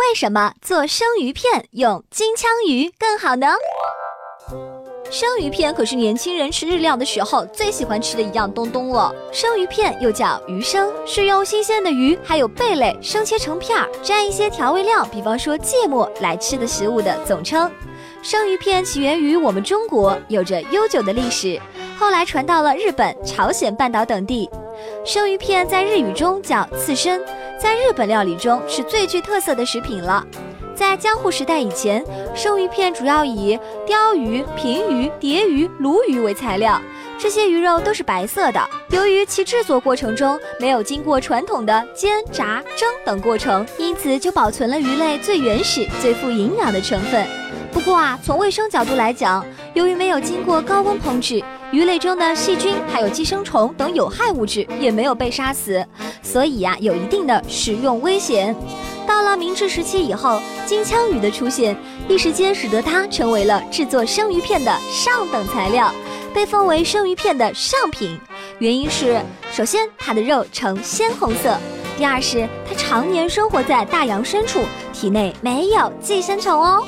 为什么做生鱼片用金枪鱼更好呢？生鱼片可是年轻人吃日料的时候最喜欢吃的一样东东了。生鱼片又叫鱼生，是用新鲜的鱼还有贝类生切成片儿，蘸一些调味料，比方说芥末来吃的食物的总称。生鱼片起源于我们中国，有着悠久的历史，后来传到了日本、朝鲜半岛等地。生鱼片在日语中叫刺身，在日本料理中是最具特色的食品了。在江户时代以前，生鱼片主要以鲷鱼、平鱼、蝶鱼、鲈鱼为材料，这些鱼肉都是白色的。由于其制作过程中没有经过传统的煎、炸、蒸等过程，因此就保存了鱼类最原始、最富营养的成分。不过啊，从卫生角度来讲，由于没有经过高温烹制，鱼类中的细菌还有寄生虫等有害物质也没有被杀死，所以呀，有一定的食用危险。到了明治时期以后，金枪鱼的出现，一时间使得它成为了制作生鱼片的上等材料，被封为生鱼片的上品。原因是，首先它的肉呈鲜红色，第二是它常年生活在大洋深处，体内没有寄生虫哦。